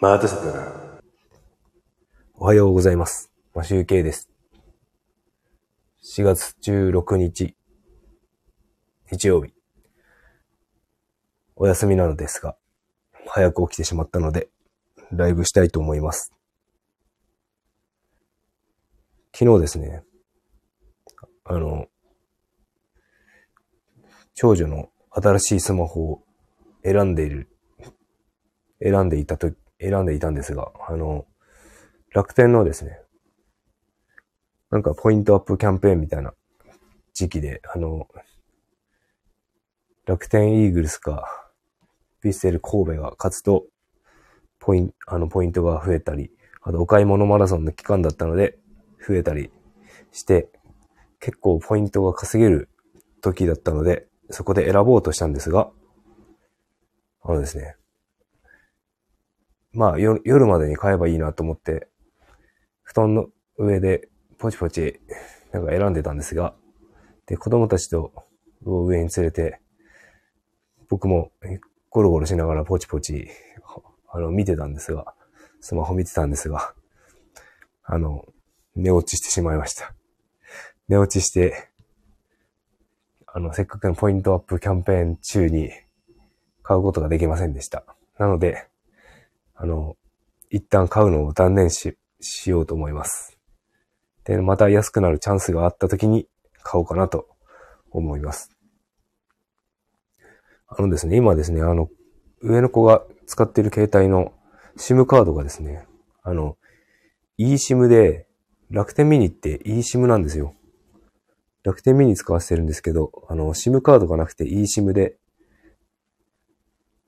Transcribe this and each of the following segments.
またさだな。おはようございます。マシュウケイです。4月16日、日曜日。お休みなのですが、早く起きてしまったので、ライブしたいと思います。昨日ですね、あの、長女の新しいスマホを選んでいる、選んでいたと、選んでいたんですが、あの、楽天のですね、なんかポイントアップキャンペーンみたいな時期で、あの、楽天イーグルスか、ヴィッセル神戸が勝つと、ポイント、あの、ポイントが増えたり、あとお買い物マラソンの期間だったので、増えたりして、結構ポイントが稼げる時だったので、そこで選ぼうとしたんですが、あのですね、まあ夜夜までに買えばいいなと思って、布団の上でポチポチなんか選んでたんですが、で、子供たちと上に連れて、僕もゴロゴロしながらポチポチ、あの、見てたんですが、スマホ見てたんですが、あの、寝落ちしてしまいました。寝落ちして、あの、せっかくのポイントアップキャンペーン中に買うことができませんでした。なので、あの、一旦買うのを断念し、しようと思います。で、また安くなるチャンスがあった時に買おうかなと思います。あのですね、今ですね、あの、上の子が使っている携帯の SIM カードがですね、あの、eSIM で楽天ミニって eSIM なんですよ。楽天ミニ使わせてるんですけど、あの、SIM カードがなくて eSIM で、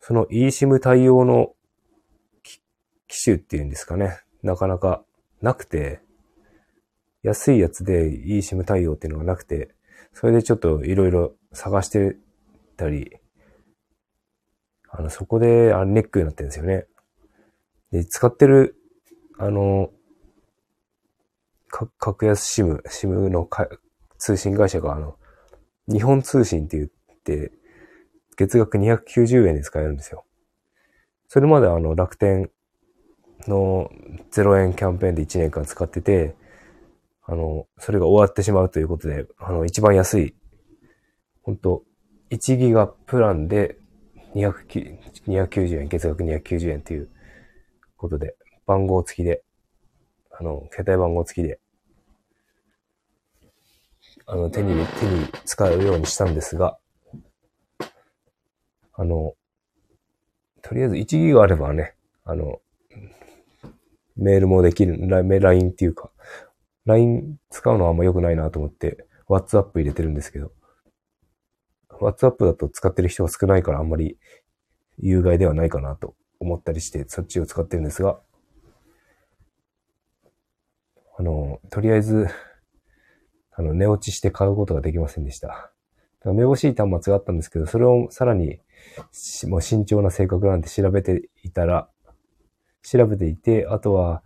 その eSIM 対応の機種っていうんですかね、なかなかなくて、安いやつで eSIM 対応っていうのがなくて、それでちょっといろいろ探してたり、あの、そこであネックになってるんですよね。で、使ってる、あの、か格安 SIM、SIM のか通信会社が、あの、日本通信って言って、月額290円で使えるんですよ。それまであの、楽天の0円キャンペーンで1年間使ってて、あの、それが終わってしまうということで、あの、一番安い、本当1ギガプランで290円、月額290円ということで、番号付きで、あの、携帯番号付きで、あの、手に、手に使うようにしたんですが、あの、とりあえず1ギガあればね、あの、メールもできる、ラ LINE っていうか、LINE 使うのはあんま良くないなと思って、WhatsApp 入れてるんですけど、WhatsApp だと使ってる人が少ないからあんまり有害ではないかなと思ったりして、そっちを使ってるんですが、あの、とりあえず、あの、寝落ちして買うことができませんでした。だからめぼしい端末があったんですけど、それをさらに、もう慎重な性格なんて調べていたら、調べていて、あとは、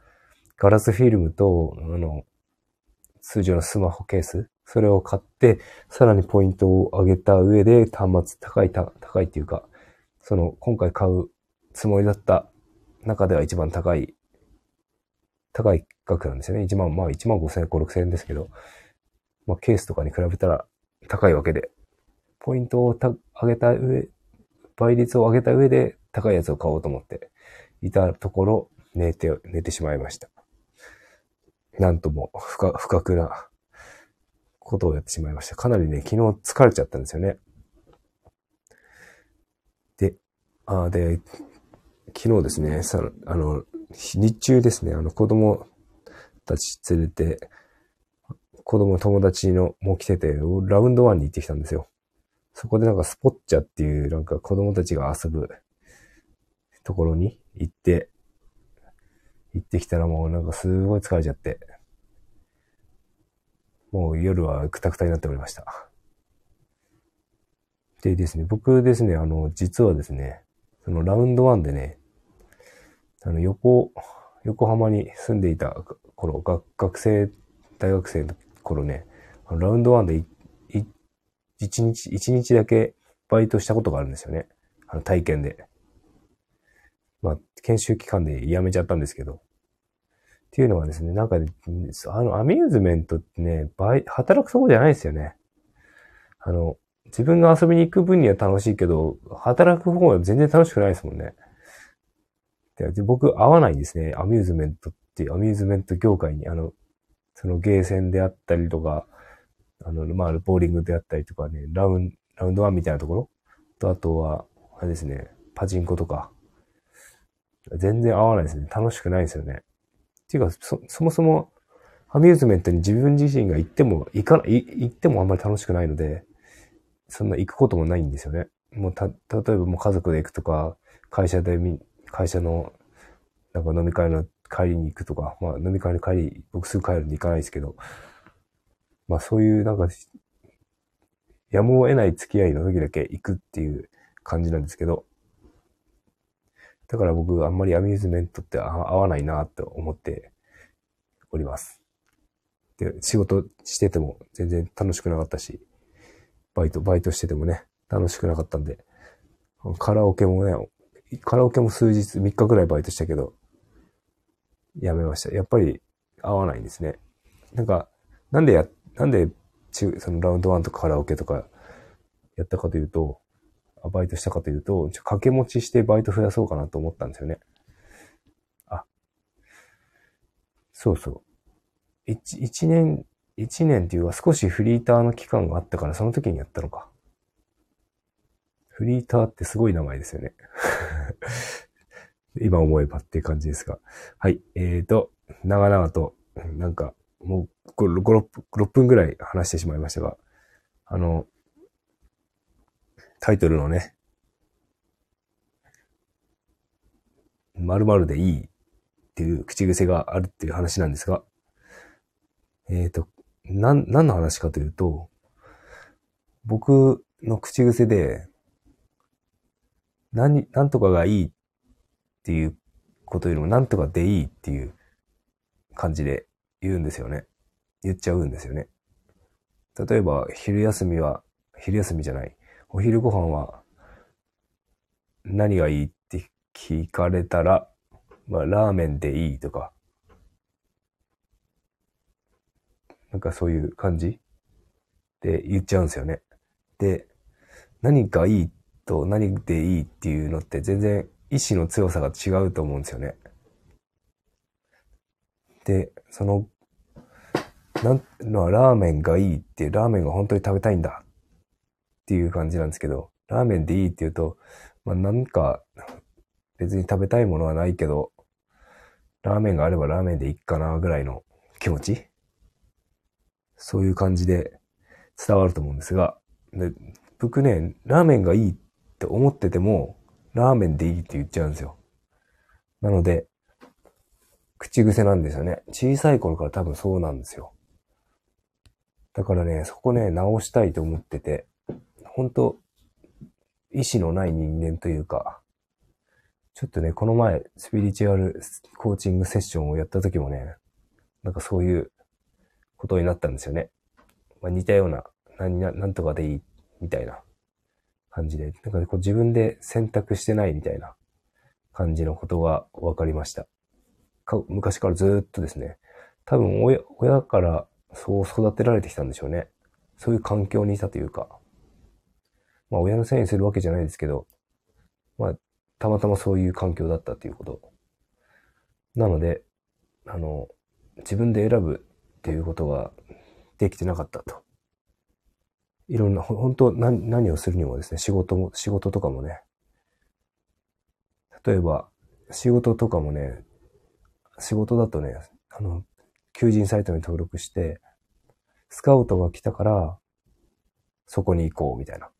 ガラスフィルムと、あの、通常のスマホケース、それを買って、さらにポイントを上げた上で、端末高い、高いっていうか、その、今回買うつもりだった中では一番高い、高い額なんですよね。1万、まあ1万5千円、5、6千円ですけど、まあケースとかに比べたら高いわけで、ポイントを上げた上、倍率を上げた上で高いやつを買おうと思っていたところ、寝て、寝てしまいました。なんとも不可不覚なことをやってしまいました。かなりね、昨日疲れちゃったんですよね。で、あーで、昨日ですね、さあの、日中ですね、あの子供たち連れて、子供友達のも来てて、ラウンドワンに行ってきたんですよ。そこでなんかスポッチャっていうなんか子供たちが遊ぶところに行って、行ってきたらもうなんかすごい疲れちゃって、もう夜はくたくたになっておりました。でですね、僕ですね、あの、実はですね、そのラウンドワンでね、あの、横、横浜に住んでいた頃、学学生、大学生の頃ね、あのラウンドワンで、一日、一日だけバイトしたことがあるんですよね。あの、体験で。まあ、研修期間で辞めちゃったんですけど。っていうのはですね、なんか、あの、アミューズメントってね、倍、働くとこじゃないですよね。あの、自分が遊びに行く分には楽しいけど、働く方は全然楽しくないですもんね。で僕、合わないんですね。アミューズメントっていう、アミューズメント業界に、あの、そのゲーセンであったりとか、あの、まあ、ボーリングであったりとかね、ラウン、ラウンドワンみたいなところと、あとは、あれですね、パチンコとか、全然合わないですね。楽しくないですよね。っていうか、そ、そもそも、アミューズメントに自分自身が行っても、行かない、行ってもあんまり楽しくないので、そんな行くこともないんですよね。もうた、例えばもう家族で行くとか、会社でみ、会社の、なんか飲み会の帰りに行くとか、まあ飲み会の帰り、僕すぐ帰るんで行かないですけど、まあそういうなんか、やむを得ない付き合いの時だけ行くっていう感じなんですけど、だから僕あんまりアミューズメントって合わないなって思っております。で、仕事してても全然楽しくなかったし、バイト、バイトしててもね、楽しくなかったんで、カラオケもね、カラオケも数日、3日ぐらいバイトしたけど、やめました。やっぱり合わないんですね。なんか、なんでや、なんで、そのラウンドワンとかカラオケとかやったかというと、バイトしたかというと、掛け持ちしてバイト増やそうかなと思ったんですよね。あ、そうそう。一、一年、一年っていうか少しフリーターの期間があったからその時にやったのか。フリーターってすごい名前ですよね。今思えばっていう感じですが。はい。えーと、長々と、なんか、もう5、6, 6分ぐらい話してしまいましたが、あの、タイトルのね、〇〇でいいっていう口癖があるっていう話なんですが、えっ、ー、と、なん、何の話かというと、僕の口癖で、何、なんとかがいいっていうことよりも、なんとかでいいっていう感じで言うんですよね。言っちゃうんですよね。例えば、昼休みは、昼休みじゃない。お昼ご飯は何がいいって聞かれたら、まあ、ラーメンでいいとか、なんかそういう感じで言っちゃうんですよね。で、何かいいと何でいいっていうのって全然意志の強さが違うと思うんですよね。で、その、なんのはラーメンがいいって、ラーメンが本当に食べたいんだっていう感じなんですけど、ラーメンでいいって言うと、まあなんか別に食べたいものはないけど、ラーメンがあればラーメンでいいかなぐらいの気持ち？そういう感じで伝わると思うんですが、で僕ね、ラーメンがいいって思ってても、ラーメンでいいって言っちゃうんですよ。なので、口癖なんですよね。小さい頃から多分そうなんですよ。だからね、そこね、直したいと思ってて、本当意志のない人間というか、ちょっとね、この前、スピリチュアルコーチングセッションをやった時もね、なんかそういうことになったんですよね。まあ、似たような、何な、なんとかでいい、みたいな感じで、なんかこう自分で選択してないみたいな感じのことが分かりました。か昔からずっとですね、多分親、親からそう育てられてきたんでしょうね。そういう環境にいたというか。まあ親のせいにするわけじゃないですけど、まあたまたまそういう環境だったということ。なので、あの、自分で選ぶっていうことができてなかったと。いろんな、本当何、何をするにもですね、仕事も、仕事とかもね、例えば、仕事とかもね、仕事だとね、あの、求人サイトに登録して、スカウトが来たから、そこに行こう、みたいな。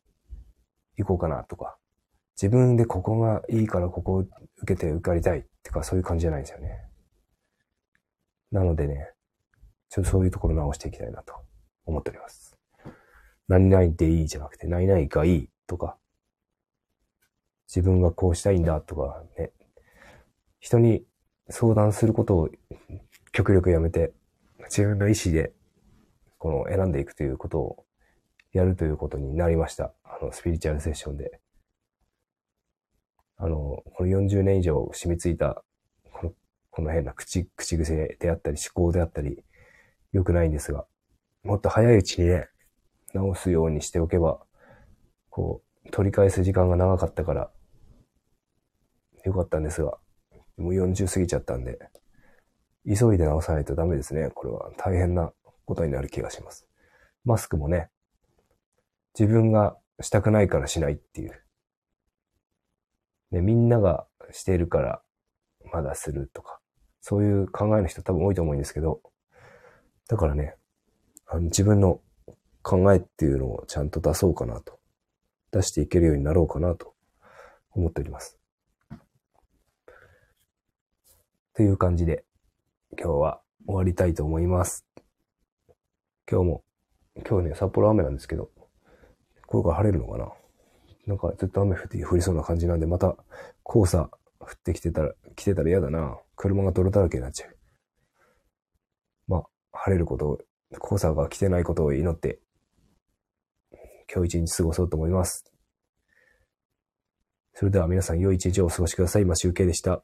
行こうかな、とか。自分でここがいいからここを受けて受かりたい、ってか、そういう感じじゃないんですよね。なのでね、ちょっとそういうところ直していきたいなと思っております。何々でいいじゃなくて、何々がいいとか、自分がこうしたいんだとかね、人に相談することを極力やめて、自分の意思で、この選んでいくということをやるということになりました。あの、スピリチュアルセッションで。あの、この40年以上染みついた、この、この変な口、口癖であったり、思考であったり、良くないんですが、もっと早いうちにね、直すようにしておけば、こう、取り返す時間が長かったから、よかったんですが、もう40過ぎちゃったんで、急いで直さないとダメですね。これは大変なことになる気がします。マスクもね、自分がしたくないからしないっていう。ね、みんながしているからまだするとか、そういう考えの人多分多いと思うんですけど、だからね、あの自分の考えっていうのをちゃんと出そうかなと。出していけるようになろうかなと思っております。という感じで、今日は終わりたいと思います。今日も、今日ね、札幌雨なんですけど、これから晴れるのかな？なんかずっと雨降って降りそうな感じなんで、また黄砂降ってきてたら、来てたら嫌だな。車が泥だらけになっちゃう。まあ、晴れることを、黄砂が来てないことを祈って、今日一日過ごそうと思います。それでは皆さん良い一日をお過ごしください。今集計でした。